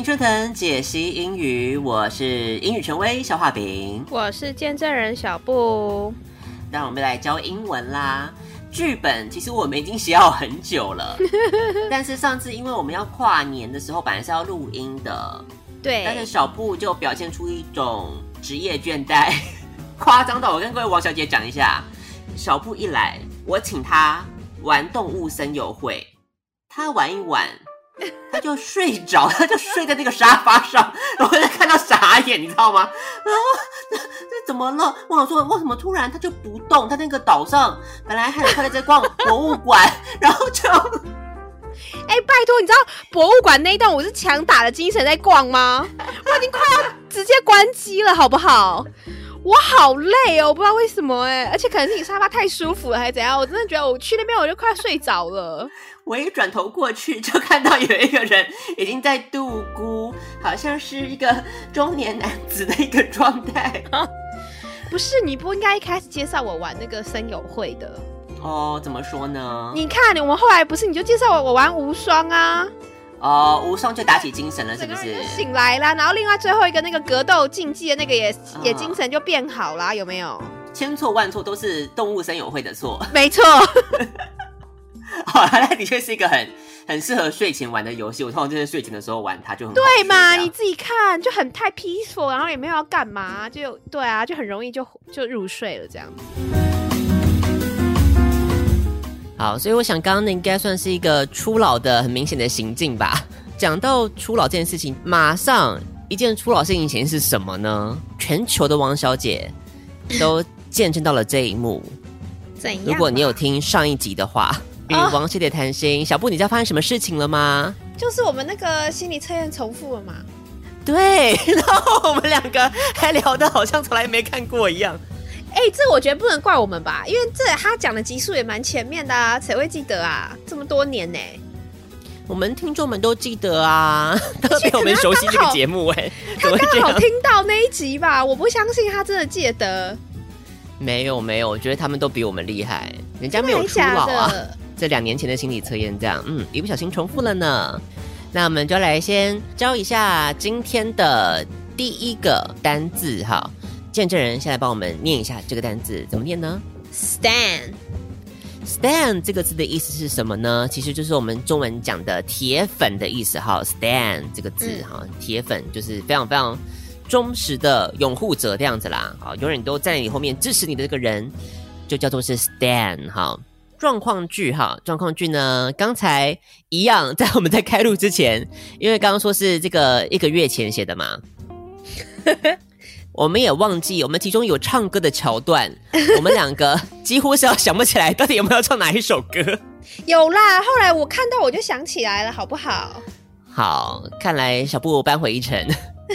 青春藤解析英语，我是英语权威消化饼，我是见证人小布。让我们来教英文啦。剧本其实我们已经写好很久了，但是上次因为我们要跨年的时候，本来是要录音的，对，但是小布就表现出一种职业倦怠，夸张到我跟各位王小姐讲一下，小布一来，我请他玩动物森友会，他玩一玩。他就睡着，他就睡在那个沙发上，然后就看到傻眼，你知道吗？然后这怎么了？我想说，为什么突然他就不动？他那个岛上本来还他在逛博物馆，然后就……哎、拜托，你知道博物馆那一段我是强打了精神在逛吗？我已经快要直接关机了，好不好？我好累哦，我不知道为什么哎，而且可能是你沙发太舒服了，还是怎样？我真的觉得我去那边我就快睡着了。我一转头过去，就看到有一个人已经在度孤，好像是一个中年男子的一个状态。不是，你不应该一开始介绍我玩那个森友会的哦？怎么说呢？你看，我们后来不是你就介绍我我玩无双啊？哦，无双就打起精神了，是不是？醒来啦，然后另外最后一个那个格斗竞技的那个也、哦、也精神就变好啦，有没有？千错万错都是动物森友会的错，没错。好，那的确是一个很很适合睡前玩的游戏。我通常就是睡前的时候玩它，就很对嘛？你自己看，就很太 peaceful，然后也没有要干嘛，就对啊，就很容易就就入睡了这样子。好，所以我想刚刚那应该算是一个初老的很明显的行径吧。讲到初老这件事情，马上一件初老事情前是什么呢？全球的王小姐都见证到了这一幕。怎样？如果你有听上一集的话，与王小姐谈心，小布，你知道发生什么事情了吗？就是我们那个心理测验重复了嘛？对，然后我们两个还聊得好像从来没看过一样。哎、欸，这我觉得不能怪我们吧，因为这他讲的集数也蛮前面的啊，谁会记得啊？这么多年呢？我们听众们都记得啊，特别我们熟悉这个节目哎，他刚好听到那一集吧？我不相信他真的记得。没有没有，我觉得他们都比我们厉害，人家没有初老啊。这两年前的心理测验这样，嗯，一不小心重复了呢。那我们就来先教一下今天的第一个单字哈。见证人，先来帮我们念一下这个单字怎么念呢？Stand。Stand 这个字的意思是什么呢？其实就是我们中文讲的铁粉的意思哈。Stand 这个字哈，铁粉就是非常非常忠实的拥护者这样子啦。好，永远都在你后面支持你的这个人，就叫做是 Stand 哈。状况剧哈，状况剧呢，刚才一样，在我们在开录之前，因为刚刚说是这个一个月前写的嘛。我们也忘记，我们其中有唱歌的桥段，我们两个几乎是要想不起来到底有没有唱哪一首歌。有啦，后来我看到我就想起来了，好不好？好，看来小布扳回一城。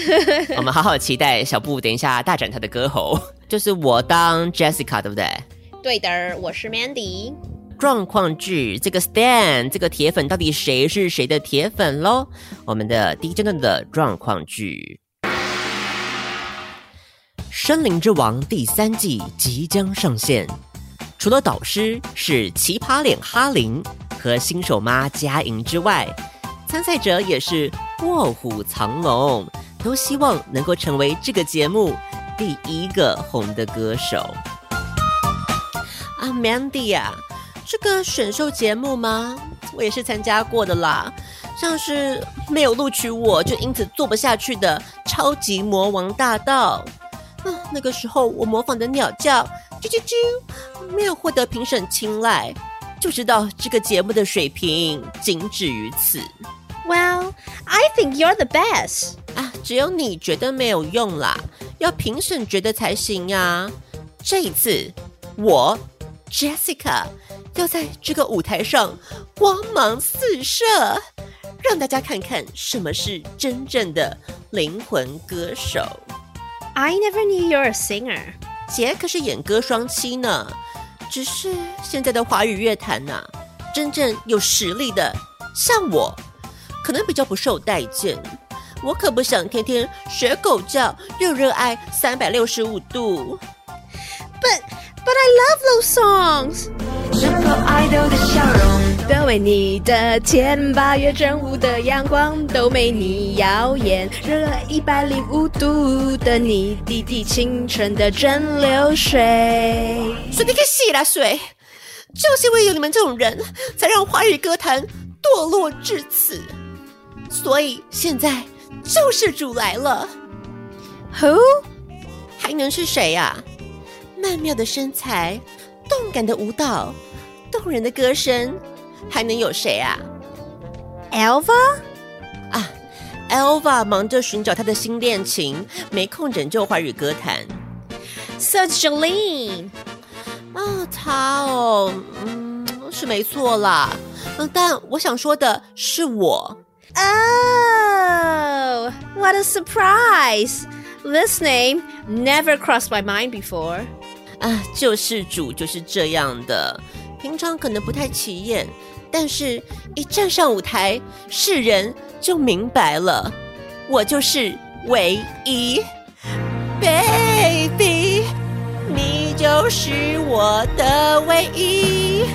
我们好好期待小布等一下大展他的歌喉，就是我当 Jessica，对不对？对的，我是 Mandy。状况句，这个 Stan 这个铁粉到底谁是谁的铁粉喽？我们的第一阶段的状况句。《森林之王》第三季即将上线，除了导师是奇葩脸哈林和新手妈佳莹之外，参赛者也是卧虎藏龙，都希望能够成为这个节目第一个红的歌手。啊，Mandy 啊，这个选秀节目吗？我也是参加过的啦，像是没有录取我就因此做不下去的超级魔王大道。啊，那个时候我模仿的鸟叫啾啾啾，没有获得评审青睐，就知道这个节目的水平仅止于此。Well, I think you're the best. 啊，只有你觉得没有用啦，要评审觉得才行呀。这一次，我 Jessica 要在这个舞台上光芒四射，让大家看看什么是真正的灵魂歌手。I never knew you're a singer。姐可是演歌双栖呢，只是现在的华语乐坛呐、啊，真正有实力的，像我，可能比较不受待见。我可不想天天学狗叫，又热爱三百六十五度。But but I love those songs。整个爱豆的笑容，都为你的甜，八月正午的阳光都没你耀眼，热爱一百零五度的你，滴滴清纯的蒸馏水。水你个洗啦水，就是因为有你们这种人，才让华语歌坛堕落至此。所以现在。救世主来了，Who？还能是谁呀？曼妙的身材，动感的舞蹈，动人的歌声，还能有谁啊？Elva？啊，Elva 忙着寻找她的新恋情，没空拯救华语歌坛。So Jolene？啊，她哦，嗯，是没错啦。嗯，但我想说的是我。Oh, what a surprise! This name never crossed my mind before. 啊，救世主就是这样的。平常可能不太起眼，但是一站上舞台，世人就明白了，我就是唯一，Baby，你就是我的唯一。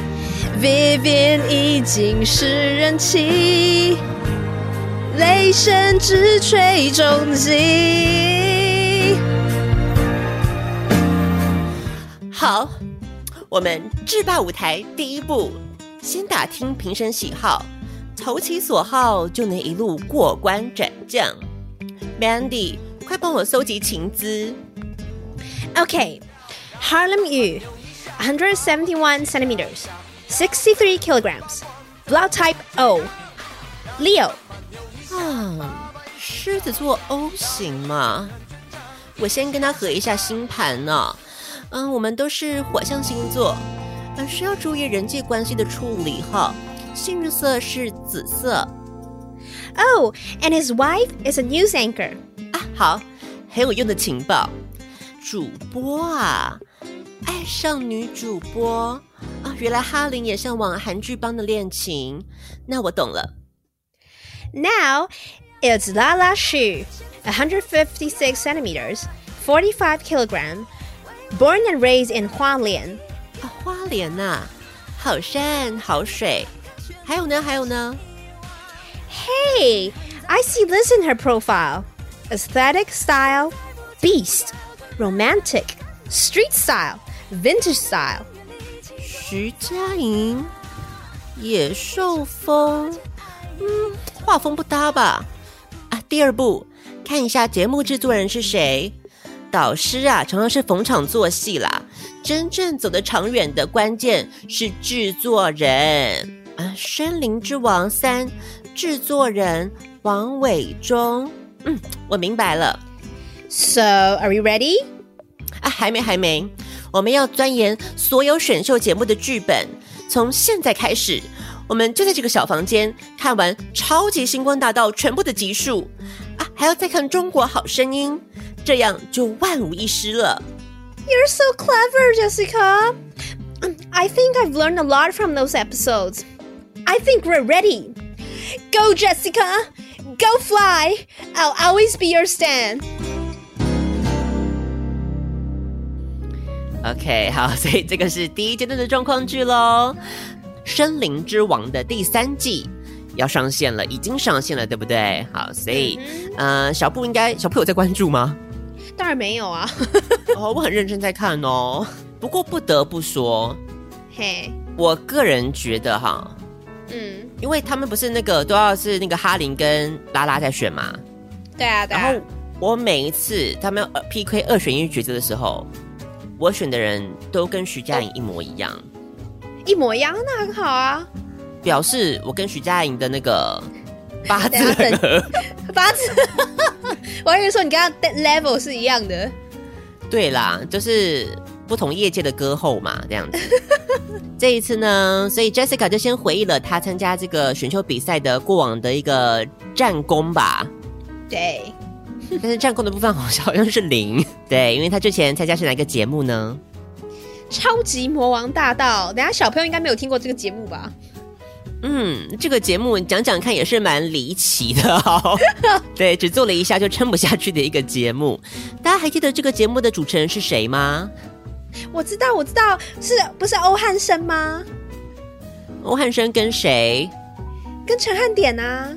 Vivian 已经是人妻。雷声直吹终极。好，我们制霸舞台第一步，先打听评审喜好，投其所好，就能一路过关斩将。Mandy，快帮我搜集情资。OK，Harlem Yu，one hundred seventy one centimeters，sixty three kilograms，blood type O，Leo。啊，狮子座 O 型嘛，我先跟他合一下星盘呢。嗯，我们都是火象星座，嗯，需要注意人际关系的处理哈。幸运色是紫色。Oh, and his wife is a news anchor. 啊，好，很有用的情报。主播啊，爱上女主播啊，原来哈林也向往韩剧般的恋情，那我懂了。Now, it's Lala Xu, 156 centimeters, 45 kilogram, born and raised in 花莲。啊，花莲呐，好山好水。还有呢？还有呢？Hey, I see this in her profile: aesthetic style, beast, romantic, street style, vintage style. 徐佳莹，野兽风，嗯。画风不搭吧？啊，第二步，看一下节目制作人是谁。 导师啊，常常是逢场作戏啦。真正走得长远的关键是制作人。啊，《森林之王三》制作人王伟忠。嗯，我明白了。So, are you ready？啊，还没，还没。我们要钻研所有选秀节目的剧本，从现在开始。我们就在这个小房间看完《超级星光大道》全部的集数啊，还要再看《中国好声音》，这样就万无一失了。You're so clever, Jessica. I think I've learned a lot from those episodes. I think we're ready. Go, Jessica. Go fly. I'll always be your stand. OK，好，所以这个是第一阶段的状况剧喽。《森林之王》的第三季要上线了，已经上线了，对不对？好，所以，嗯、呃，小布应该小布有在关注吗？ 当然没有啊。哦，我很认真在看哦。不过不得不说，嘿，我个人觉得哈，嗯，因为他们不是那个都要是那个哈林跟拉拉在选嘛。对啊，对啊。然后我每一次他们 PK 二选一抉择的时候，我选的人都跟徐佳莹一模一样。哦一模一样，那很好啊。表示我跟徐佳莹的那个八字很合，八字，我还以为说你跟他 level 是一样的。对啦，就是不同业界的歌后嘛，这样子。这一次呢，所以 Jessica 就先回忆了她参加这个选秀比赛的过往的一个战功吧。对，但是战功的部分好像好像是零。对，因为她之前参加是哪个节目呢？超级魔王大道。等下小朋友应该没有听过这个节目吧？嗯，这个节目讲讲看也是蛮离奇的哦。对，只做了一下就撑不下去的一个节目。大家还记得这个节目的主持人是谁吗？我知道，我知道，是不是欧汉生吗？欧汉生跟谁？跟陈汉典啊？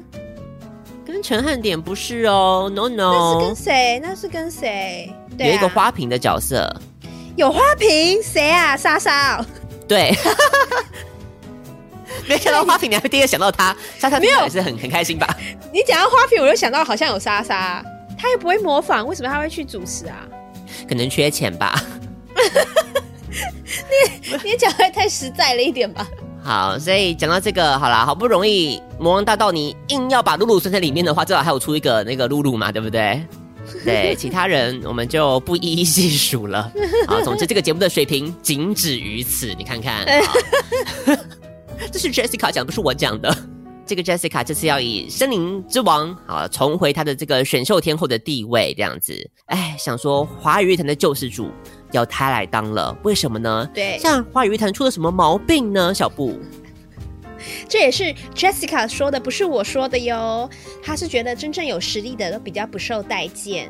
跟陈汉典不是哦，no no。那是跟谁？那是跟谁？对啊，有一个花瓶的角色。有花瓶？谁啊？莎莎。对。没想到花瓶，你还会第一个想到他，莎莎没有也是很很开心吧？你讲到花瓶，我就想到好像有莎莎，他又不会模仿，为什么他会去主持啊？可能缺钱吧。你你讲的太实在了一点吧？好，所以讲到这个，好啦，好不容易魔王大道你硬要把露露算在里面的话，至少还有出一个那个露露嘛，对不对？对，其他人我们就不一一细数了。好，总之这个节目的水平仅止于此，你看看。这是 Jessica 讲，不是我讲的。这个 Jessica 这次要以森林之王啊重回她的这个选秀天后的地位，这样子。哎，想说华语乐坛的救世主要她来当了，为什么呢？对，像华语乐坛出了什么毛病呢？小布，这也是 Jessica 说的，不是我说的哟。她是觉得真正有实力的都比较不受待见。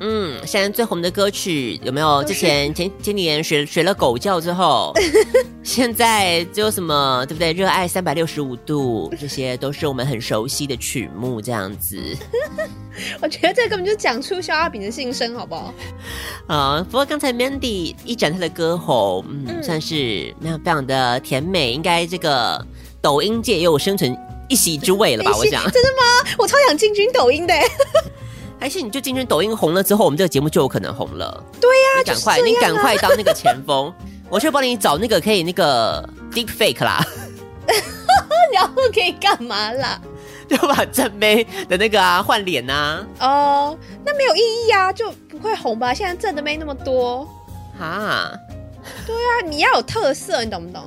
嗯，现在最红的歌曲有没有？之前前前几年学学了狗叫之后，现在就有什么对不对？热爱三百六十五度，这些都是我们很熟悉的曲目，这样子。我觉得这根本就讲出肖阿炳的心声，好不好？啊，不过刚才 Mandy 一展他的歌喉，嗯，嗯算是那样非常的甜美，应该这个抖音界也有生存一席之位了吧？我想，真的吗？我超想进军抖音的。还是你就今天抖音红了之后，我们这个节目就有可能红了。对呀、啊，你赶快，你赶快当那个前锋，我去帮你找那个可以那个 deep fake 啦。然后可以干嘛啦？就把正妹的那个啊换脸呐。哦，那没有意义啊，就不会红吧？现在正的妹那么多。哈？对啊，你要有特色，你懂不懂？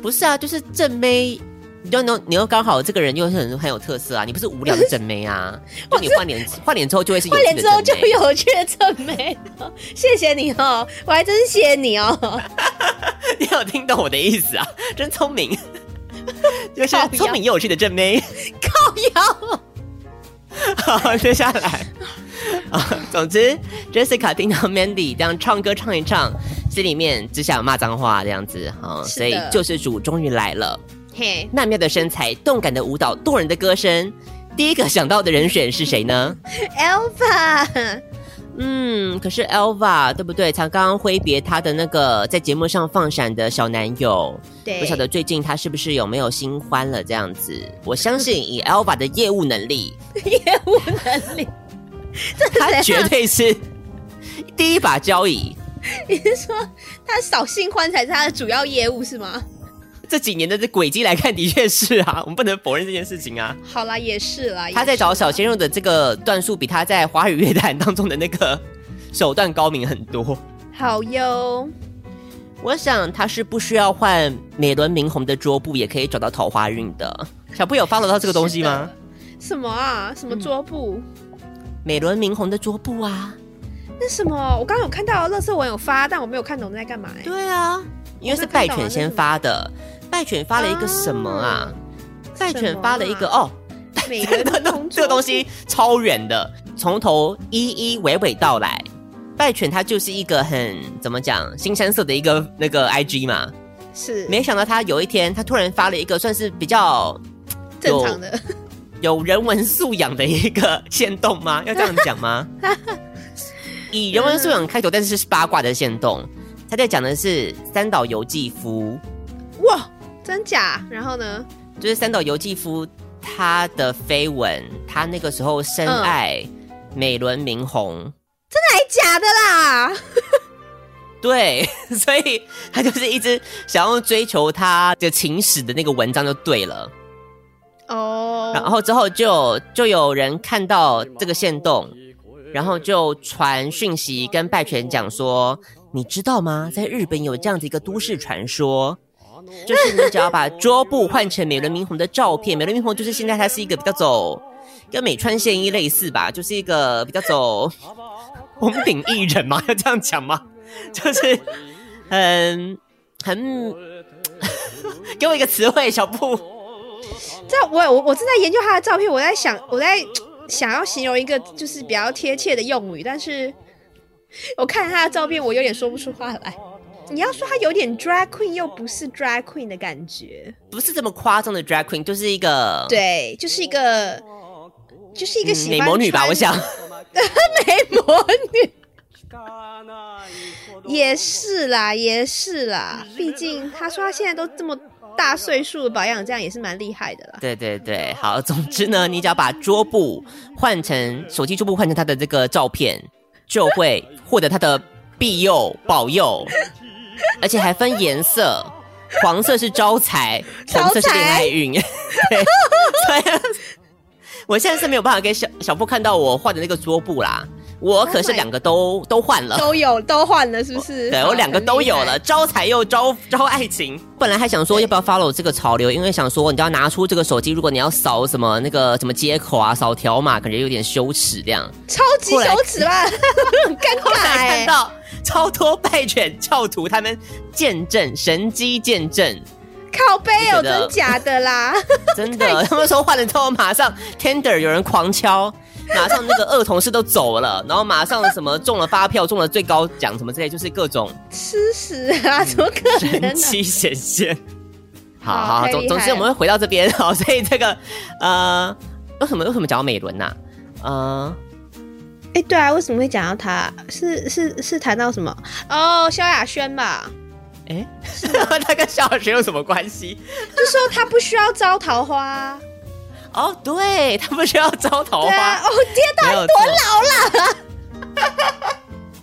不是啊，就是正妹。你就能，你又刚好这个人又是很很有特色啊！你不是无聊的正妹啊？就你换脸换脸之后就会是有趣的正妹。换脸之后就有趣的正妹。谢谢你哦，我还真是谢谢你哦。你有听懂我的意思啊？真聪明，就是聪明又有趣的正妹。靠腰。好，接下来啊，总之，Jessica 听到 Mandy 这样唱歌唱一唱，心里面只想骂脏话这样子啊，所以救世主终于来了。嘿，曼妙的身材，动感的舞蹈，动人的歌声，第一个想到的人选是谁呢？Elva。嗯，可是 Elva 对不对？才刚刚挥别他的那个在节目上放闪的小男友，对，不晓得最近他是不是有没有新欢了？这样子，我相信 以 Elva 的业务能力，业务能力，他绝对是第一把交椅。你是说他扫新欢才是他的主要业务是吗？这几年的这轨迹来看，的确是啊，我们不能否认这件事情啊。好啦，也是啦。他在找小鲜肉的这个段数，比他在华语乐坛当中的那个手段高明很多。好哟，我想他是不需要换美轮明宏的桌布，也可以找到桃花运的。小布有 follow 到这个东西吗？什么啊？什么桌布？嗯、美轮明宏的桌布啊？那什么？我刚刚有看到垃圾文有发，但我没有看懂在干嘛、欸。对啊，因为是拜犬先发的。败犬发了一个什么啊？败犬发了一个哦，这个这个东西超远的，从头一一娓娓道来。败犬它就是一个很怎么讲，新山色的一个那个 IG 嘛，是。没想到他有一天，他突然发了一个算是比较正常的、有人文素养的一个限动吗？要这样讲吗？以人文素养开头，但是是八卦的限动。他在讲的是三岛由纪夫，哇。真假？然后呢？就是三岛由纪夫他的绯闻，他那个时候深爱美轮明宏，嗯、真的还假的啦？对，所以他就是一直想要追求他的情史的那个文章就对了。哦，然后之后就就有人看到这个线动，然后就传讯息跟拜犬讲说。你知道吗？在日本有这样子一个都市传说，就是你只要把桌布换成美轮明宏的照片，美轮明宏就是现在他是一个比较走跟美川宪一类似吧，就是一个比较走 红顶艺人嘛，要这样讲吗？就是很很 给我一个词汇，小布。这我我我正在研究他的照片，我在想我在想要形容一个就是比较贴切的用语，但是我看他的照片，我有点说不出话来。你要说他有点 drag queen，又不是 drag queen 的感觉，不是这么夸张的 drag queen，就是一个对，就是一个就是一个美魔女吧，我想 美魔女也是啦，也是啦，毕竟他说他现在都这么。大岁数的保养，这样也是蛮厉害的啦。对对对，好，总之呢，你只要把桌布换成手机桌布，换成他的这个照片，就会获得他的庇佑保佑，而且还分颜色，黄色是招财，红色是恋爱运。对，我现在是没有办法给小小布看到我画的那个桌布啦。我可是两个都、oh、都换了，都有都换了，是不是？对，我两个都有了，招财又招招爱情。本来还想说要不要 follow 这个潮流，因为想说你要拿出这个手机，如果你要扫什么那个什么接口啊，扫条码，感觉有点羞耻这样。超级羞耻吧？很 尴尬哎。看到超多拜犬教徒他们见证神机见证，靠背哦真假的啦？真的，他们说换了之后马上 Tender 有人狂敲。马上那个二同事都走了，然后马上什么中了发票，中了最高奖什么之类，就是各种吃屎啊！怎么可能？神奇显现。好好，好，总总之我们会回到这边。好，所以这个呃，为什么为什么讲到美伦呐、啊？呃，哎，对啊，为什么会讲到他？是是是谈到什么？哦，萧亚轩吧？哎，他跟萧亚轩有什么关系？就说他不需要招桃花。哦，对，他不是要招桃花。啊、哦，天哪，多老了！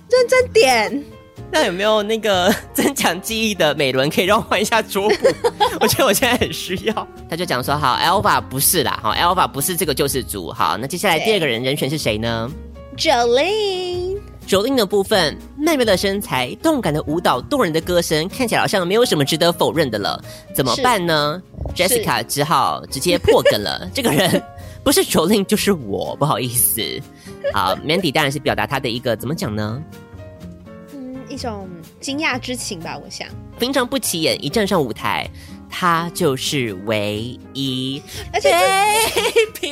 认真点。那有没有那个增强记忆的美轮可以让我换一下桌布？我觉得我现在很需要。他就讲说，好 alva 不是啦，好 alva 不是这个救世主。好，那接下来第二个人人选是谁呢？Jolin。Jolin 的部分，曼妙的身材、动感的舞蹈、动人的歌声，看起来好像没有什么值得否认的了。怎么办呢？Jessica 只好直接破梗了。这个人不是 Jolin 就是我，不好意思。好，Mandy 当然是表达他的一个怎么讲呢？嗯，一种惊讶之情吧。我想，平常不起眼，一站上舞台，他就是唯一。而且这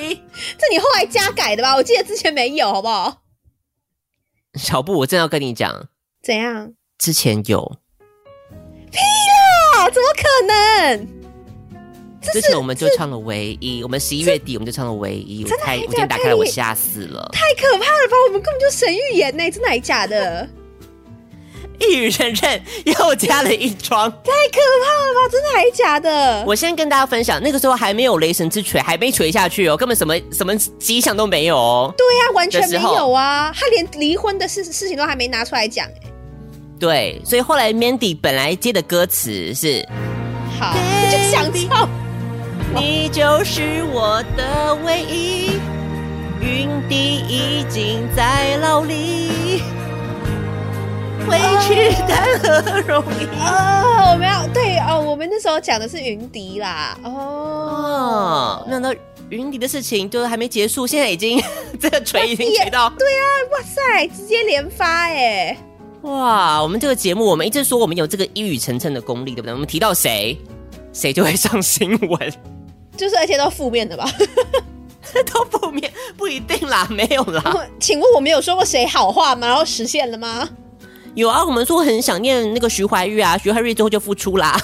这你后来加改的吧？我记得之前没有，好不好？小布，我正要跟你讲，怎样？之前有。屁啦！怎么可能？之前我们就唱了唯一，我们十一月底我们就唱了唯一，我太，我今天打开了，我吓死了，太可怕了吧！我们根本就神预言呢，真的还假的？一语成谶，又加了一桩，太可怕了吧！真的还假的？我先跟大家分享，那个时候还没有雷神之锤，还没锤下去哦，根本什么什么迹象都没有哦。对呀、啊，完全没有啊，他连离婚的事事情都还没拿出来讲。对，所以后来 Mandy 本来接的歌词是，好，就想唱。你就是我的唯一，云迪已经在牢里，回去谈何容易？哦，我们要对哦，我们那时候讲的是云迪啦。哦，那那云迪的事情就还没结束，现在已经这个锤已经锤到，对啊，哇塞，直接连发哎！哇，我们这个节目，我们一直说我们有这个一语成谶的功力，对不对？我们提到谁，谁就会上新闻。就是，而且都负面的吧？都负面不一定啦，没有啦。请问我们有说过谁好话吗？然后实现了吗？有啊，我们说很想念那个徐怀钰啊，徐怀钰最后就复出啦。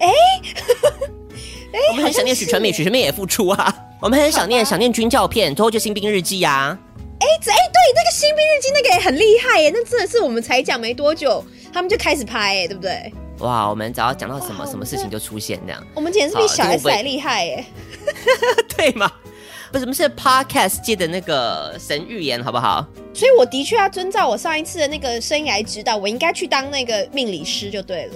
哎、欸，我们很想念许纯美，许纯美也复出啊。我们很想念想念军教片最后就新兵日记啊。哎、欸，哎、欸，对，那个新兵日记那个也很厉害耶，那真的是我们才讲没多久，他们就开始拍，哎，对不对？哇，我们只要讲到什么什么事情就出现这样，我们简直是比小 S 还厉害耶，对吗？不是，什么是 Podcast 界的那个神预言，好不好？所以我的确要遵照我上一次的那个生涯指导，我应该去当那个命理师就对了。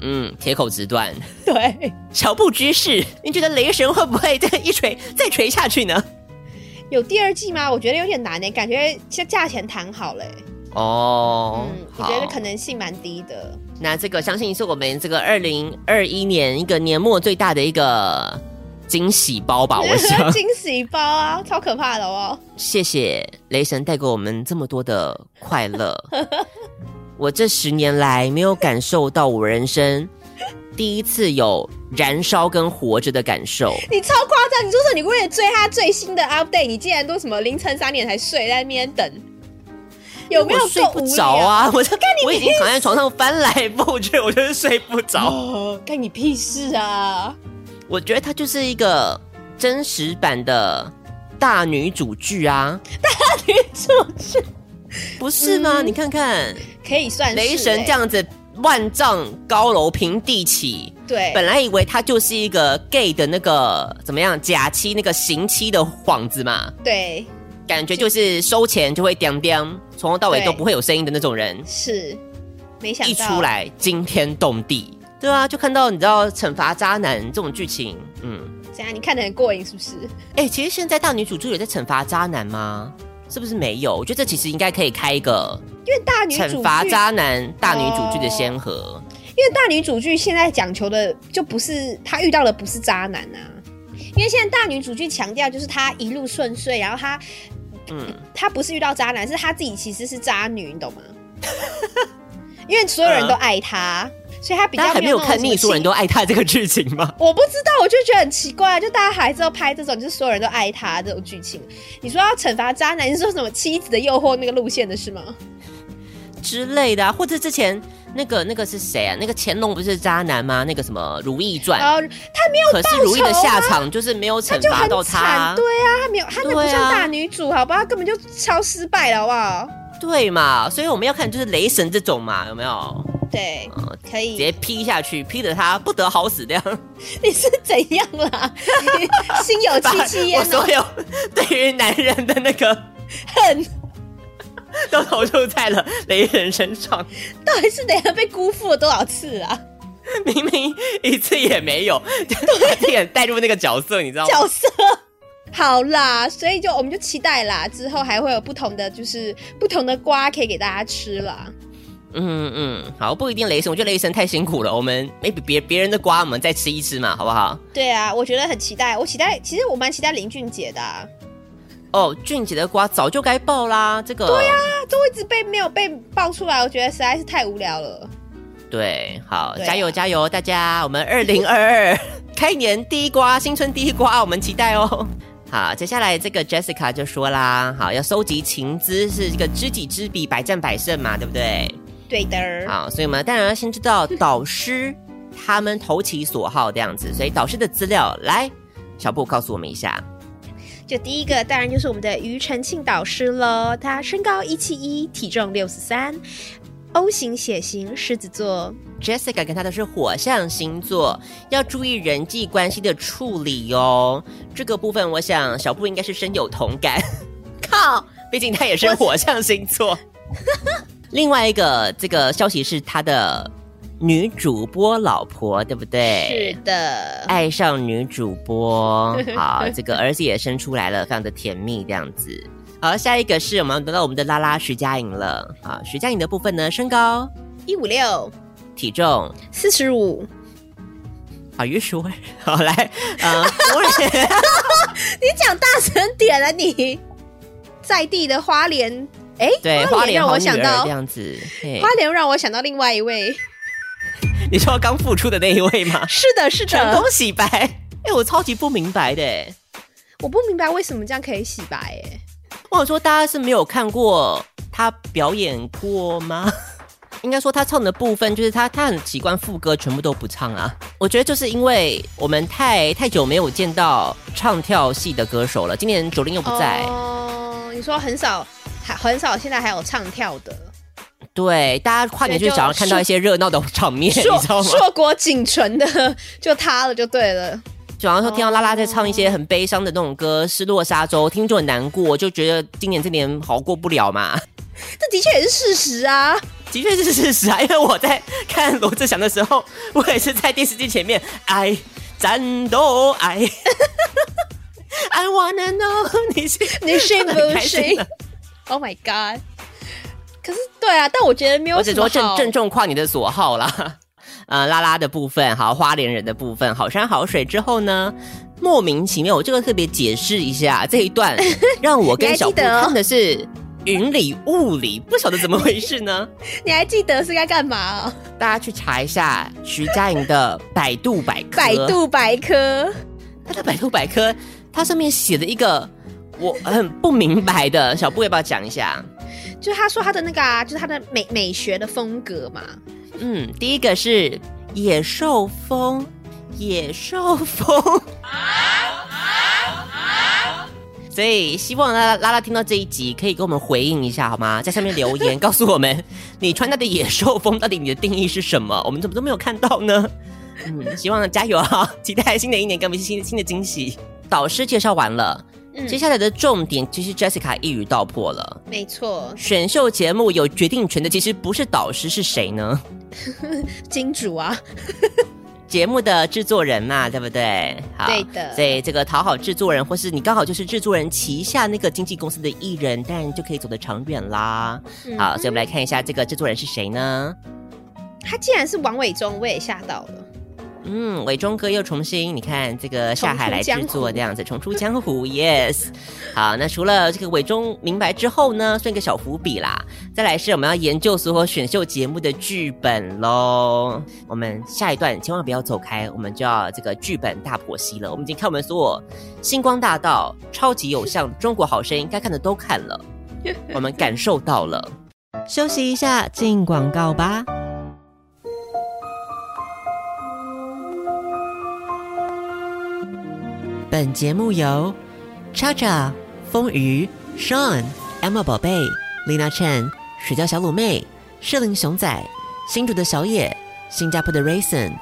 嗯，铁口直断。对，小布居士，你觉得雷神会不会再一锤再锤下去呢？有第二季吗？我觉得有点难诶，感觉像价钱谈好了。哦，嗯，我觉得可能性蛮低的。那这个相信是我们这个二零二一年一个年末最大的一个惊喜包吧？我想 惊喜包啊，超可怕的哦！谢谢雷神带给我们这么多的快乐。我这十年来没有感受到我人生第一次有燃烧跟活着的感受。你超夸张！你说说，你为了追他最新的 update，你竟然都什么凌晨三点才睡在那边等？有没有睡不着啊？我就干你我已经躺在床上翻来覆去，我就是睡不着。哦，干你屁事啊！我觉得它就是一个真实版的大女主剧啊，大女主剧不是吗？嗯、你看看，可以算是雷神这样子万丈高楼平地起，对，本来以为他就是一个 gay 的那个怎么样假妻那个刑妻的幌子嘛，对。感觉就是收钱就会叮叮，从头到尾都不会有声音的那种人。是，没想到一出来惊天动地。对啊，就看到你知道惩罚渣男这种剧情，嗯，怎样？你看得很过瘾是不是？哎、欸，其实现在大女主剧有在惩罚渣男吗？是不是没有？我觉得这其实应该可以开一个，因为大女主惩罚渣男大女主剧的先河、哦。因为大女主剧现在讲求的就不是她遇到的不是渣男啊，因为现在大女主剧强调就是她一路顺遂，然后她。嗯，她不是遇到渣男，是她自己其实是渣女，你懂吗？因为所有人都爱她，嗯、所以他比较没有，还没有看腻，所有人都爱他这个剧情吗？我不知道，我就觉得很奇怪，就大家还是要拍这种，就是所有人都爱他这种剧情。你说要惩罚渣男，你说什么妻子的诱惑那个路线的是吗？之类的啊，或者之前。那个那个是谁啊？那个乾隆不是渣男吗？那个什么《如懿传》哦，他没有、啊，可是如懿的下场就是没有惩罚到他，他对啊，他没有，他那不像大女主，好吧？他根本就超失败了，好不好？对嘛，所以我们要看就是雷神这种嘛，有没有？对，嗯、可以直接劈下去，劈得他不得好死这样。你是怎样啦？心有戚戚焉。我所有对于男人的那个恨。都投入在了雷神身上，到底是哪个被辜负了多少次啊？明明一次也没有，有点带入那个角色，你知道吗？角色好啦，所以就我们就期待啦，之后还会有不同的，就是不同的瓜可以给大家吃啦。嗯嗯，好，不一定雷神，我觉得雷神太辛苦了，我们 maybe 别别人的瓜，我们再吃一吃嘛，好不好？对啊，我觉得很期待，我期待，其实我蛮期待林俊杰的啊。哦，俊杰的瓜早就该爆啦，这个对呀、啊，都一直被没有被爆出来，我觉得实在是太无聊了。对，好，啊、加油加油，大家，我们二零二二 开年第一瓜，新春第一瓜，我们期待哦。好，接下来这个 Jessica 就说啦，好，要收集情资是这个知己知彼，百战百胜嘛，对不对？对的。好，所以我们当然要先知道导师他们投其所好这样子，所以导师的资料来，小布告诉我们一下。就第一个当然就是我们的庾澄庆导师喽，他身高一七一，体重六十三，O 型血型，狮子座。Jessica 跟他都是火象星座，要注意人际关系的处理哦。这个部分，我想小布应该是深有同感。靠，毕竟他也是火象星座。另外一个这个消息是他的。女主播老婆对不对？是的，爱上女主播，好，这个儿子也生出来了，非常的甜蜜这样子。好，下一个是我们得到我们的拉拉徐佳莹了。好，徐佳莹的部分呢，身高一五六，体重四十五。好，于是 好来，啊、呃，你讲大声点了，你在地的花莲，哎，对，花莲让我想到这样子，花莲让我想到另外一位。你说刚复出的那一位吗？是的，是的，成功洗白。哎、欸，我超级不明白的，我不明白为什么这样可以洗白。哎，或者说大家是没有看过他表演过吗？应该说他唱的部分就是他，他很习惯副歌全部都不唱啊。我觉得就是因为我们太太久没有见到唱跳系的歌手了，今年九零又不在。哦，你说很少，还很少，现在还有唱跳的。对，大家跨年就是想要看到一些热闹的场面，你知道吗？硕果仅存的就他了，就对了。就好像说听到拉拉在唱一些很悲伤的那种歌，《失落沙洲》，听就很难过，就觉得今年这年好过不了嘛。这的确也是事实啊，的确是事实啊。因为我在看罗志祥的时候，我也是在电视机前面，爱战斗爱，I wanna know 你是你信不信？Oh my god！对啊，但我觉得没有我只说正正中跨你的所好啦。呃，拉拉的部分，好，花莲人的部分，好山好水之后呢，莫名其妙，我这个特别解释一下 这一段，让我跟小布看的是云里雾里，不晓得怎么回事呢？你还记得是该干嘛哦？大家去查一下徐佳莹的百度百科，百度百科，他的百度百科，它上面写了一个我很不明白的，小布要不要讲一下？就他说他的那个啊，就是他的美美学的风格嘛。嗯，第一个是野兽风，野兽风，所以希望拉拉拉听到这一集可以给我们回应一下好吗？在下面留言告诉我们，你穿搭的野兽风到底你的定义是什么？我们怎么都没有看到呢？嗯，希望加油啊！期待新的一年给我们新新的惊喜。导师介绍完了。接下来的重点其实 Jessica 一语道破了，没错。选秀节目有决定权的其实不是导师，是谁呢？金主啊，节目的制作人嘛，对不对？好，对的。所以这个讨好制作人，或是你刚好就是制作人旗下那个经纪公司的艺人，当然就可以走得长远啦。嗯、好，所以我们来看一下这个制作人是谁呢？他竟然是王伟忠，我也吓到了。嗯，伟忠哥又重新，你看这个下海来制作这样子，重出江湖，yes。好，那除了这个伟忠明白之后呢，算一个小伏笔啦。再来是我们要研究所有选秀节目的剧本喽。我们下一段千万不要走开，我们就要这个剧本大剖析了。我们已经看我们所有星光大道、超级偶像、中国好声音该看的都看了，我们感受到了。休息一下，进广告吧。本节目由 Chacha、风鱼、Sean、Emma 宝贝、Lina Chen、水饺小卤妹、社林熊仔、新竹的小野、新加坡的 Raisin、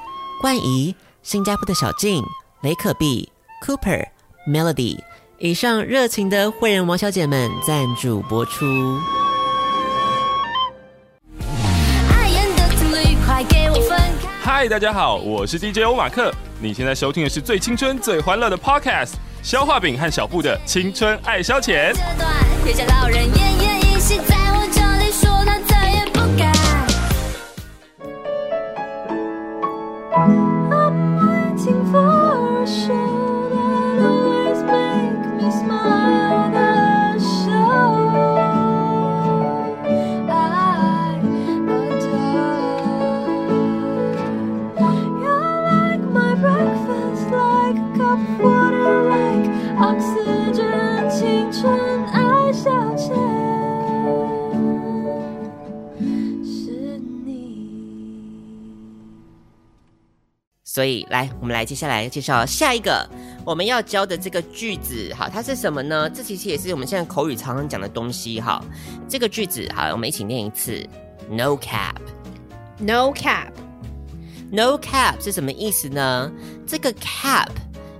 冠仪、新加坡的小静、雷可碧、Cooper、Melody 以上热情的会员王小姐们赞助播出。嗨，大家好，我是 DJ 欧马克。你现在收听的是最青春、最欢乐的 Podcast，消化饼和小布的青春爱消遣。所以，来，我们来接下来介绍下一个我们要教的这个句子。好，它是什么呢？这其实也是我们现在口语常常讲的东西。哈，这个句子，好，我们一起念一次：No cap，No cap，No cap 是什么意思呢？这个 cap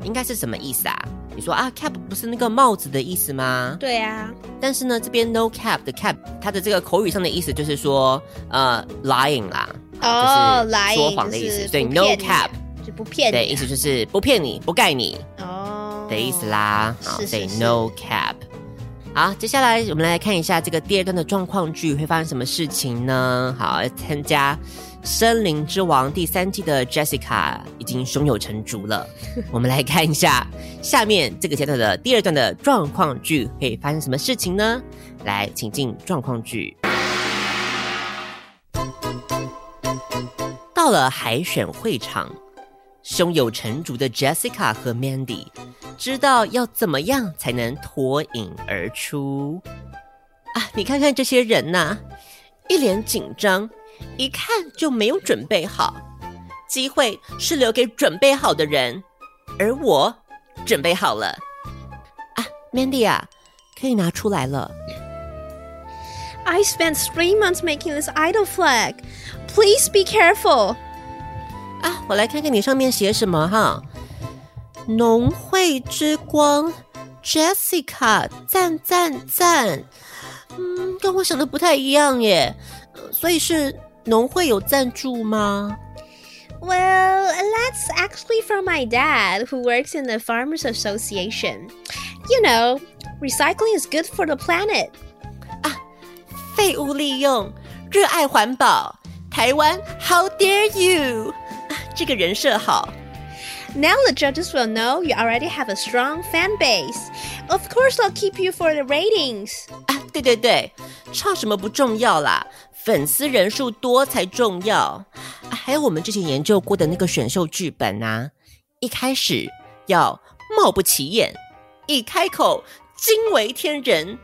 应该是什么意思啊？你说啊，cap 不是那个帽子的意思吗？对啊。但是呢，这边 No cap 的 cap，它的这个口语上的意思就是说，呃，lying 啦，哦，就是说谎的意思。对 No cap。就不骗你，对，意思就是不骗你，不盖你哦的意思啦。好，是是是，所以 no cap。好，接下来我们来看一下这个第二段的状况剧会发生什么事情呢？好，参加《森林之王》第三季的 Jessica 已经胸有成竹了。我们来看一下下面这个阶段的第二段的状况剧会发生什么事情呢？来，请进状况剧。到了海选会场。胸有成竹的 Jessica 和 Mandy 知道要怎么样才能脱颖而出啊！你看看这些人呐、啊，一脸紧张，一看就没有准备好。机会是留给准备好的人，而我准备好了啊！Mandy 啊，可以拿出来了。I spent three months making this idol flag. Please be careful. 啊，我来看看你上面写什么哈。农会之光，Jessica，赞赞赞。嗯，跟我想的不太一样耶。所以是农会有赞助吗？Well, that's actually from my dad, who works in the Farmers Association. You know, recycling is good for the planet. 啊，废物利用热爱环保，台湾 How dare you？这个人设好。Now the judges will know you already have a strong fan base. Of course, they'll keep you for the ratings. 啊，对对对，唱什么不重要啦，粉丝人数多才重要。啊，还有我们之前研究过的那个选秀剧本啊，一开始要貌不起眼，一开口惊为天人，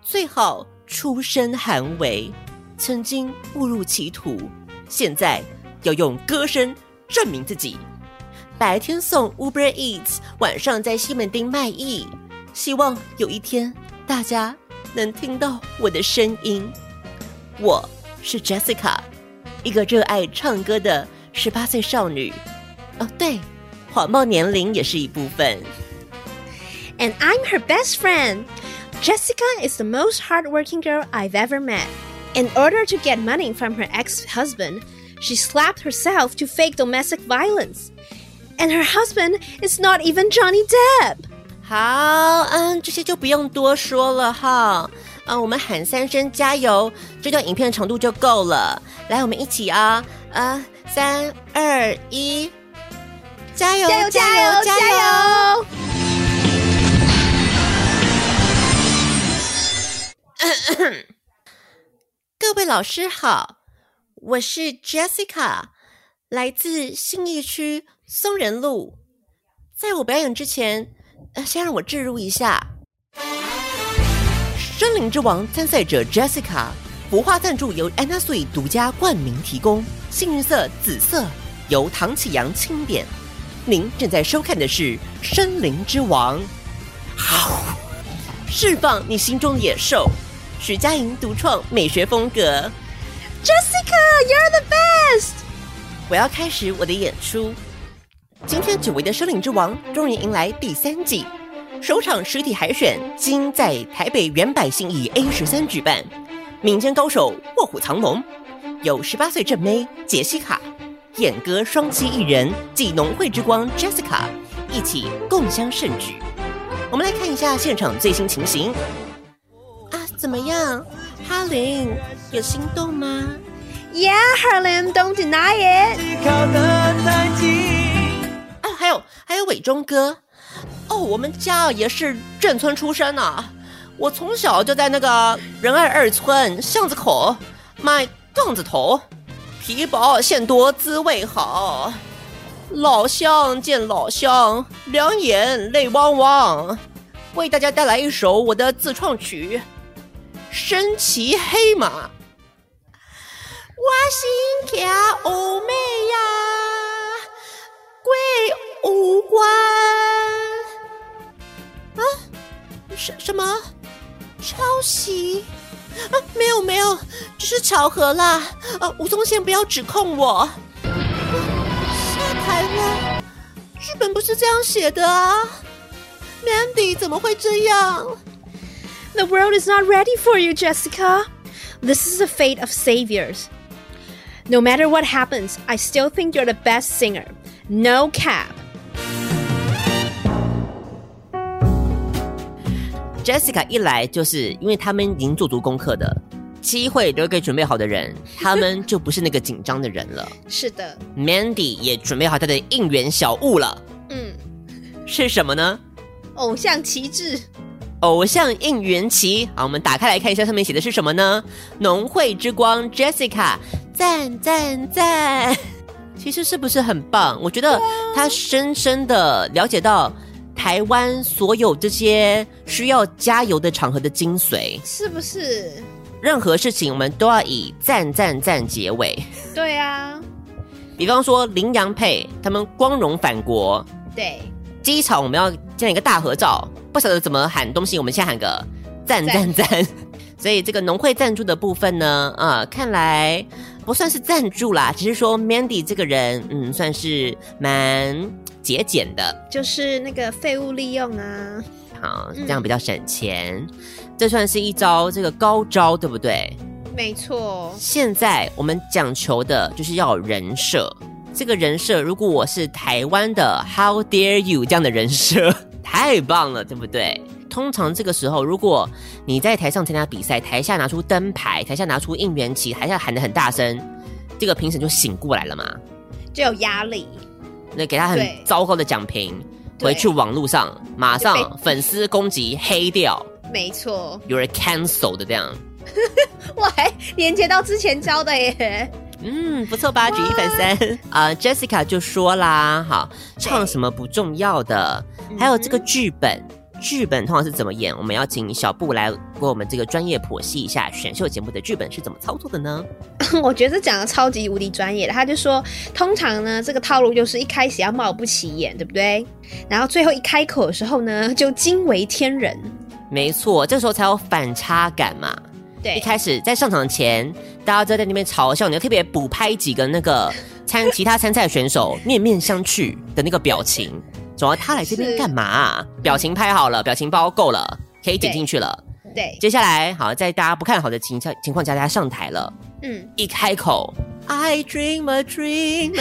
最好出身寒微，曾经误入歧途，现在要用歌声证明自己。白天送 Uber Eats，晚上在西门町卖艺。希望有一天大家能听到我的声音。我是 Jessica，一个热爱唱歌的十八岁少女。哦，对，谎报年龄也是一部分。And I'm her best friend. Jessica is the most hardworking girl I've ever met. In order to get money from her ex-husband, she slapped herself to fake domestic violence. And her husband is not even Johnny Depp。好，嗯，这些就不用多说了哈。嗯，我们喊三声加油，这段影片长度就够了。来，我们一起啊，啊，三二一，加油，加油，加油，加油！各位老师好， 我是 Jessica，来自信义区。松仁路，在我表演之前，先让我置入一下。森林之王参赛者 Jessica，服化赞助由 Anna Sui 独家冠名提供，幸运色紫色由唐启阳钦点。您正在收看的是《森林之王》，好，释放你心中的野兽。许佳莹独创美学风格，Jessica，you're the best。我要开始我的演出。今天久违的《声林之王》终于迎来第三季，首场实体海选今在台北原百姓以 A 十三举办，民间高手卧虎藏龙，有十八岁正妹杰西卡，演歌双栖艺人暨农会之光 Jessica 一起共襄盛举。我们来看一下现场最新情形啊，怎么样？哈林有心动吗？Yeah, Harlem, don't deny it. 啊还有还有伟忠哥，哦，我们家也是镇村出身啊。我从小就在那个仁爱二村巷子口卖杠子头，皮薄馅多滋味好。老乡见老乡，两眼泪汪汪。为大家带来一首我的自创曲《身骑黑马》。我心跳欧美呀，贵。无关啊？什什么抄袭啊？没有没有，只是巧合啦。啊，吴宗宪不要指控我。下台了，剧本不是这样写的啊。Mandy 怎么会这样 ？The world is not ready for you, Jessica. This is the fate of saviors. No matter what happens, I still think you're the best singer. No cap. Jessica 一来就是因为他们已经做足功课的，机会留给准备好的人，他们就不是那个紧张的人了。是的，Mandy 也准备好他的应援小物了。嗯，是什么呢？偶像旗帜， 偶像应援旗。好，我们打开来看一下，上面写的是什么呢？农会之光 Jessica，赞赞赞！其实是不是很棒？我觉得他深深的了解到。台湾所有这些需要加油的场合的精髓，是不是？任何事情我们都要以赞赞赞结尾。对啊，比方说林洋配他们光荣返国，对，机场我们要建一个大合照，不晓得怎么喊东西，我们先喊个赞赞赞。所以这个农会赞助的部分呢，啊、呃，看来不算是赞助啦，只是说 Mandy 这个人，嗯，算是蛮。节俭的，就是那个废物利用啊，好，这样比较省钱，嗯、这算是一招这个高招，对不对？没错。现在我们讲求的就是要有人设，这个人设如果我是台湾的 How dare you 这样的人设，太棒了，对不对？通常这个时候，如果你在台上参加比赛，台下拿出灯牌，台下拿出应援旗，台下喊得很大声，这个评审就醒过来了嘛，就有压力。那给他很糟糕的奖评，回去网络上马上粉丝攻击黑掉，没错，有人 cancel 的这样。我还连接到之前教的耶。嗯，不错吧？举一反三啊、uh,！Jessica 就说啦，好，唱什么不重要的，还有这个剧本，剧本通常是怎么演？我们要请小布来为我们这个专业剖析一下选秀节目的剧本是怎么操作的呢？我觉得这讲的超级无敌专业的。他就说，通常呢，这个套路就是一开始要貌不起眼，对不对？然后最后一开口的时候呢，就惊为天人。没错，这时候才有反差感嘛。对，一开始在上场前，大家都在那边嘲笑你，要特别补拍几个那个参其他参赛选手面面相觑的那个表情。主要他来这边干嘛？表情拍好了，表情包够了，可以剪进去了。对，对，接下来好，在大家不看好的情况情况下，大家上台了。嗯，一开口，I dream a dream，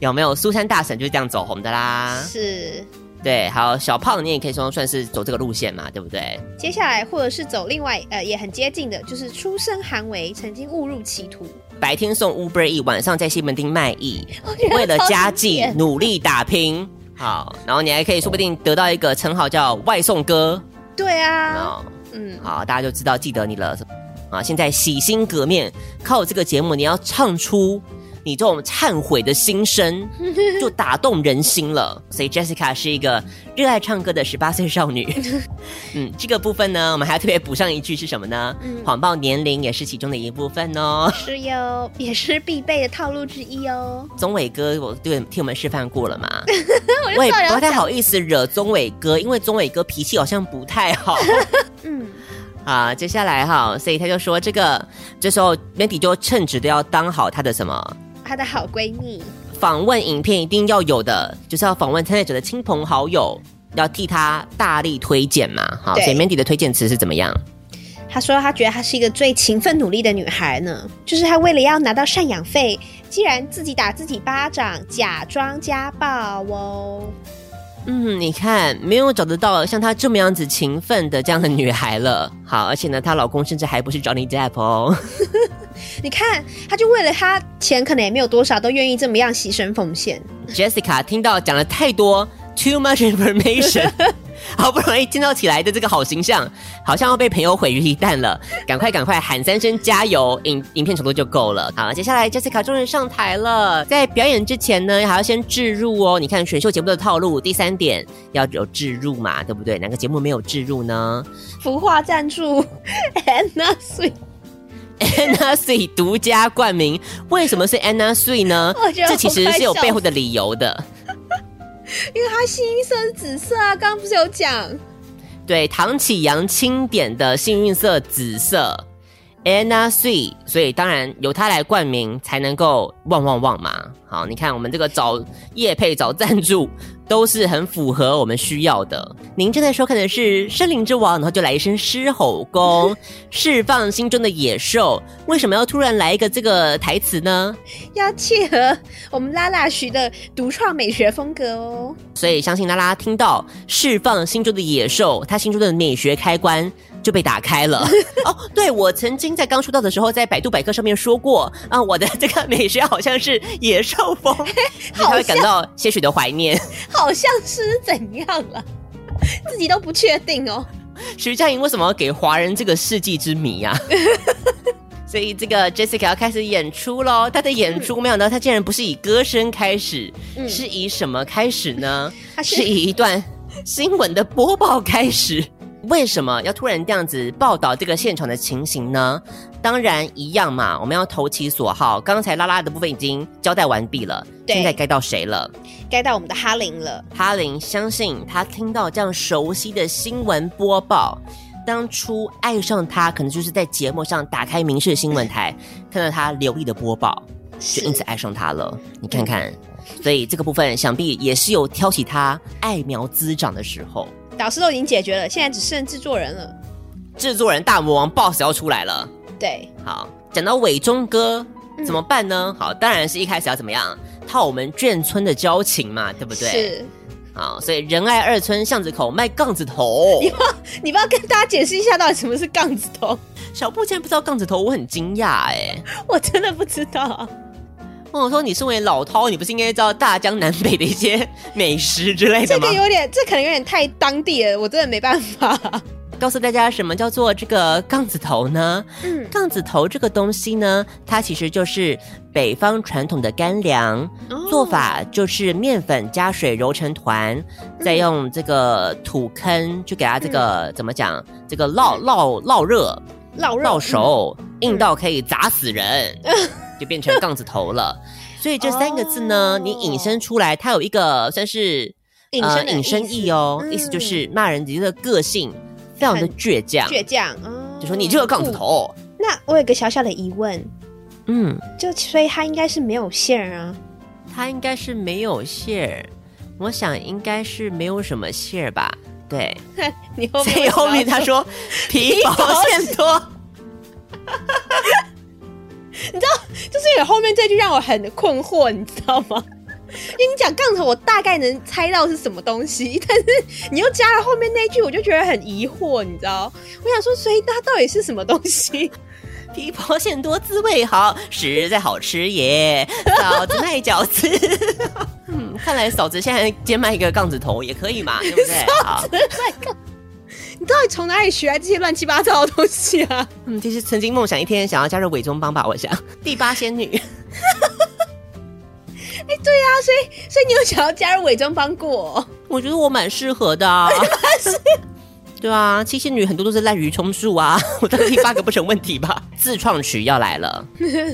有没有？苏珊大婶就是这样走红的啦。是。对，好，小胖，你也可以说算是走这个路线嘛，对不对？接下来或者是走另外呃，也很接近的，就是出身寒微，曾经误入歧途，白天送 Uber E，晚上在西门町卖艺，为了家计努力打拼。好，然后你还可以说不定得到一个称号叫外送哥。对啊，嗯，好，大家就知道记得你了啊！现在洗心革面，靠这个节目，你要唱出。你这种忏悔的心声 就打动人心了，所以 Jessica 是一个热爱唱歌的十八岁少女。嗯，这个部分呢，我们还要特别补上一句是什么呢？谎报年龄也是其中的一部分哦。是哟，也是必备的套路之一哦。宗伟哥，我对替我们示范过了嘛？我也不太好意思惹宗伟哥，因为宗伟哥脾气好像不太好。嗯，好，接下来哈，所以他就说这个，这时候 Mandy 就称职的要当好他的什么？她的好闺蜜，访问影片一定要有的，就是要访问参赛者的亲朋好友，要替她大力推荐嘛。好，所以 Mandy 的推荐词是怎么样？她说她觉得她是一个最勤奋努力的女孩呢，就是她为了要拿到赡养费，竟然自己打自己巴掌，假装家暴哦。嗯，你看，没有找得到像她这么样子勤奋的这样的女孩了。好，而且呢，她老公甚至还不是 Johnny Depp 哦。你看，他就为了他钱，可能也没有多少，都愿意这么样牺牲奉献。Jessica 听到讲了太多 too much information，好不容易建造起来的这个好形象，好像要被朋友毁于一旦了。赶快赶快喊三声加油，影影片程度就够了。好，接下来 Jessica 终于上台了，在表演之前呢，还要先置入哦。你看选秀节目的套路，第三点要有置入嘛，对不对？哪个节目没有置入呢？孵化赞助，Anna Sui。Anna Sui 独家冠名，为什么是 Anna Sui 呢？这其实是有背后的理由的，因为它幸运色是紫色啊，刚刚不是有讲？对，唐启阳钦点的幸运色紫色，Anna Sui，所以当然由他来冠名才能够旺旺旺嘛。好，你看我们这个找业配找赞助。都是很符合我们需要的。您正在收看的是《森林之王》，然后就来一声狮吼功，释放心中的野兽。为什么要突然来一个这个台词呢？要契合我们拉拉徐的独创美学风格哦。所以相信拉拉听到释放心中的野兽，他心中的美学开关就被打开了。哦，对，我曾经在刚出道的时候，在百度百科上面说过啊，我的这个美学好像是野兽风，他会感到些许的怀念。好像是怎样了？自己都不确定哦。徐佳莹为什么要给华人这个世纪之谜呀、啊？所以这个 Jessica 要开始演出喽。她的演出没想到她竟然不是以歌声开始，嗯、是以什么开始呢？是，是以一段新闻的播报开始。为什么要突然这样子报道这个现场的情形呢？当然一样嘛，我们要投其所好。刚才拉拉的部分已经交代完毕了，现在该到谁了？该到我们的哈林了。哈林相信他听到这样熟悉的新闻播报，当初爱上他，可能就是在节目上打开民事新闻台，看到他留意的播报，就因此爱上他了。你看看，所以这个部分想必也是有挑起他爱苗滋长的时候。导师都已经解决了，现在只剩制作人了。制作人大魔王 BOSS 要出来了。对，好，讲到伟忠哥怎么办呢？嗯、好，当然是一开始要怎么样套我们眷村的交情嘛，对不对？是。啊，所以仁爱二村巷子口卖杠子头。你不要，你不要跟大家解释一下到底什么是杠子头？小布竟然不知道杠子头，我很惊讶哎，我真的不知道。我说你身为老饕，你不是应该知道大江南北的一些美食之类的吗？这个有点，这可能有点太当地了，我真的没办法。告诉大家什么叫做这个杠子头呢？嗯，杠子头这个东西呢，它其实就是北方传统的干粮，哦、做法就是面粉加水揉成团，嗯、再用这个土坑去给它这个、嗯、怎么讲？这个烙烙烙热烙热烙熟，嗯、硬到可以砸死人，嗯、就变成杠子头了。所以这三个字呢，哦、你引申出来，它有一个算是引申引申义哦，意思。就是骂人的这个个性。非常的倔强，倔强，嗯，就说你这个杠子头。那我有个小小的疑问，嗯，就所以它应该是没有馅儿啊，它应该是没有馅儿，我想应该是没有什么馅儿吧？对，你后面所以后面他说 皮薄馅多，你知道，就是因为后面这句让我很困惑，你知道吗？因为你讲杠头，我大概能猜到是什么东西，但是你又加了后面那句，我就觉得很疑惑，你知道？我想说，所以它到底是什么东西？皮薄馅多，滋味好，实在好吃耶！嫂子卖饺子，嗯，看来嫂子现在兼卖一个杠子头也可以嘛，对不对？好，你到底从哪里学来这些乱七八糟的东西啊？嗯，其实曾经梦想一天想要加入伪装帮吧，我想 第八仙女。哎，对呀、啊，所以所以你有想要加入伪装帮过？我觉得我蛮适合的啊。是对啊，七仙女很多都是滥竽充数啊，我当第八个不成问题吧？自创曲要来了，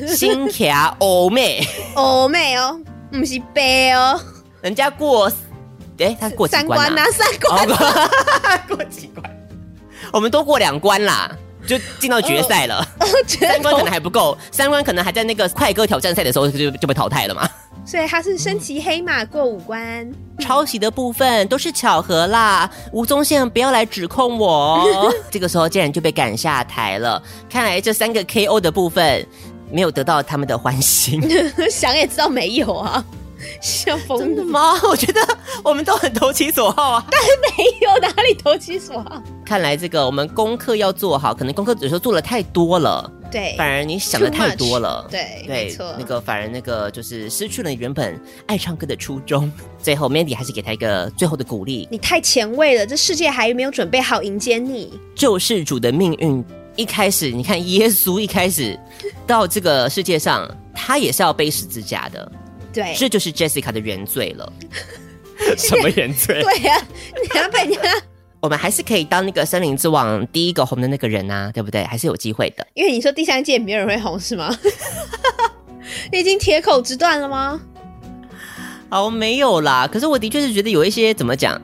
新卡欧妹，欧妹哦，不是悲哦，人家过，哎，他过几关、啊、三关啊？三关，过几关？我们都过两关啦，就进到决赛了。哦、三关可能还不够，三关可能还在那个快歌挑战赛的时候就就被淘汰了嘛。所以他是身骑黑马过五关，抄袭的部分都是巧合啦。吴宗宪不要来指控我。这个时候竟然就被赶下台了，看来这三个 KO 的部分没有得到他们的欢心。想也知道没有啊，笑疯了。真的吗？我觉得我们都很投其所好啊，但是没有哪里投其所好。看来这个我们功课要做好，可能功课有时候做的太多了。对，反而你想的太多了。对，对，没错。那个反而那个就是失去了原本爱唱歌的初衷。最后，Mandy 还是给他一个最后的鼓励。你太前卫了，这世界还没有准备好迎接你。救世主的命运一开始，你看耶稣一开始到这个世界上，他也是要背十字架的。对，这就是 Jessica 的原罪了。什么原罪？对呀、啊，你要被你要。我们还是可以当那个森林之王第一个红的那个人啊，对不对？还是有机会的。因为你说第三届没有人会红是吗？你已经铁口直断了吗？哦，没有啦。可是我的确是觉得有一些怎么讲，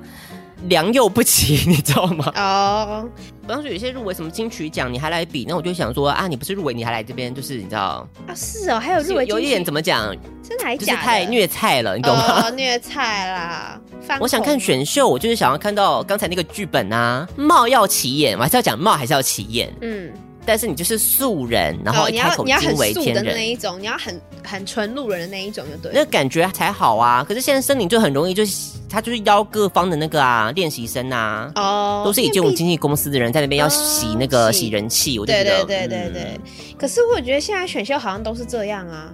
良莠不齐，你知道吗？哦，比方说有些入围什么金曲奖，你还来比，那我就想说啊，你不是入围，你还来这边，就是你知道啊？是哦，还有入围，有一点怎么讲？真的还假的？就是太虐菜了，你懂吗？哦、虐菜啦！我想看选秀，我就是想要看到刚才那个剧本啊，貌要起眼，我还是要讲貌还是要起眼。嗯，但是你就是素人，然后一开口惊为天人、哦、的那一种，你要很很纯路人的那一种就对，那感觉才好啊。可是现在森林就很容易，就是他就是邀各方的那个啊练习生啊，哦，都是以这种经纪公司的人在那边要洗那个洗人气，我就觉得对对对对对。嗯、可是我觉得现在选秀好像都是这样啊。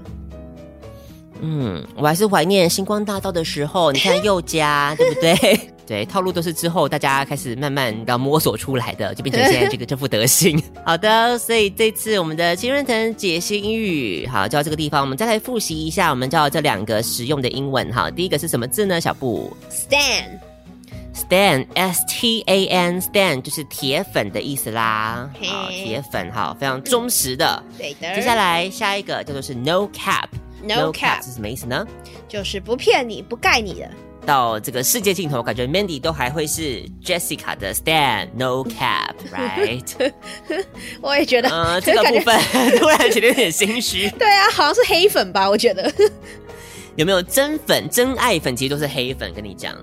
嗯，我还是怀念星光大道的时候，你看宥嘉，对不对？对，套路都是之后大家开始慢慢的摸索出来的，就变成现在这个这副德行。好的，所以这次我们的青春藤解析英语，好，就到这个地方，我们再来复习一下，我们叫这两个实用的英文。哈，第一个是什么字呢？小布，Stan，Stan，S T A N，Stan 就是铁粉的意思啦。好，铁粉，好，非常忠实的。对的。接下来下一个叫做是 No Cap。No cap 是什么意思呢？就是不骗你不盖你的。到这个世界尽头，感觉 Mandy 都还会是 Jessica 的 Stan No cap，right？我也觉得，呃，这个部分突然觉得有点心虚。对啊，好像是黑粉吧？我觉得有没有真粉、真爱粉？其实都是黑粉，跟你讲。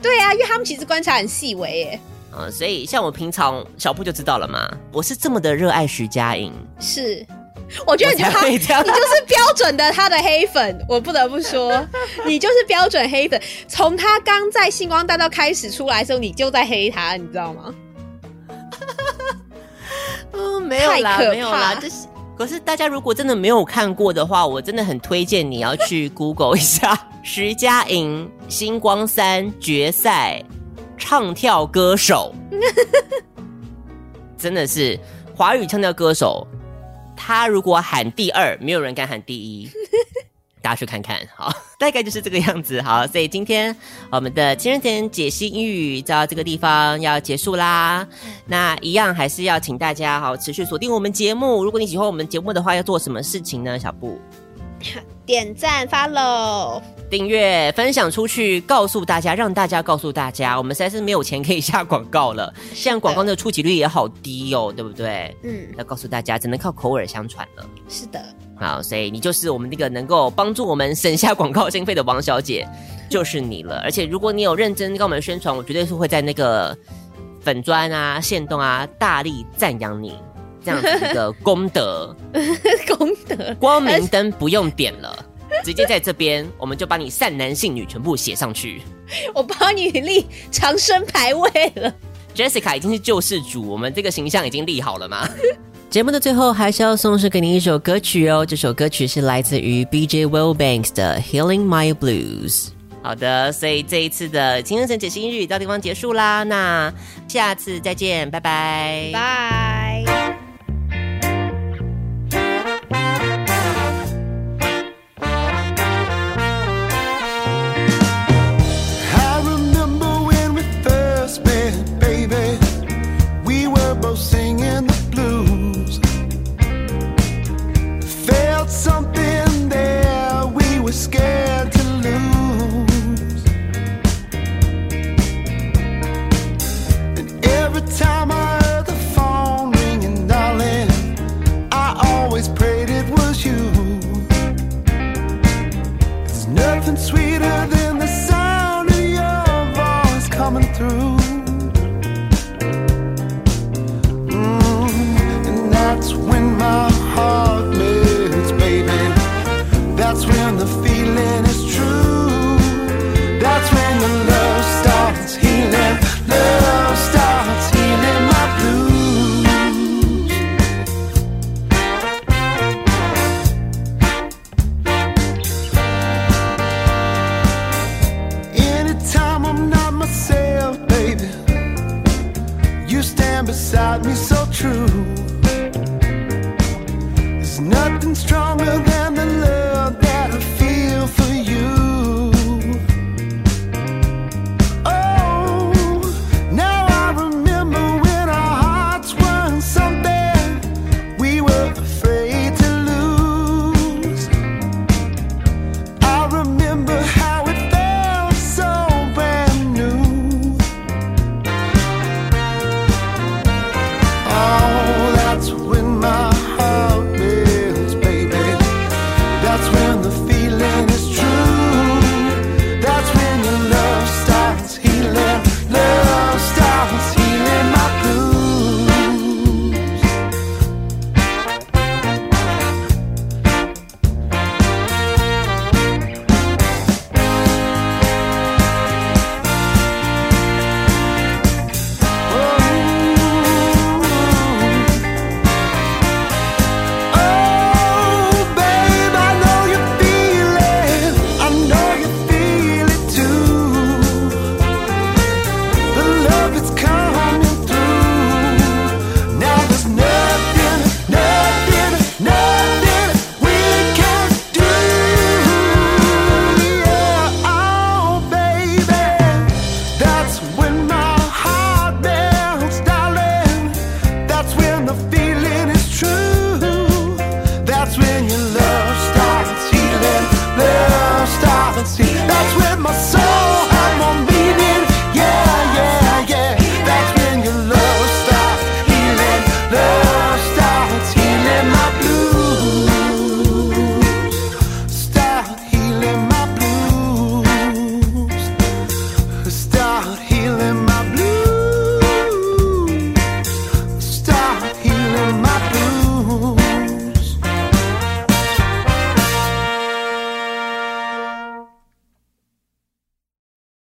对啊，因为他们其实观察很细微耶。啊、呃，所以像我平常小布就知道了嘛，我是这么的热爱徐佳莹。是。我觉得你就是标准的他的黑粉，我不得不说，你就是标准黑粉。从他刚在星光大道开始出来的时候，你就在黑他，你知道吗？嗯，没有啦，没有啦，这是。可是大家如果真的没有看过的话，我真的很推荐你要去 Google 一下徐佳莹星光三决赛唱跳歌手，真的是华语唱跳歌手。他如果喊第二，没有人敢喊第一。大家去看看，好，大概就是这个样子，好，所以今天我们的情人节解析英语就到这个地方要结束啦。那一样还是要请大家好持续锁定我们节目。如果你喜欢我们节目的话，要做什么事情呢？小布，点赞、follow、订阅、分享出去，告诉大家，让大家告诉大家，我们实在是没有钱可以下广告了。现在广告的触及率也好低哦，对不对？嗯，要告诉大家，只能靠口耳相传了。是的。好，所以你就是我们那个能够帮助我们省下广告经费的王小姐，就是你了。而且如果你有认真跟我们宣传，我绝对是会在那个粉砖啊、线动啊大力赞扬你这样子的功德。功德，光明灯不用点了，直接在这边我们就把你善男信女全部写上去。我帮你立长生牌位了。Jessica 已经是救世主，我们这个形象已经立好了吗？节目的最后还是要送上给你一首歌曲哦，这首歌曲是来自于 B.J. Wellbanks 的《Healing My Blues》。好的，所以这一次的青春藤解析日语到地方结束啦，那下次再见，拜拜，拜。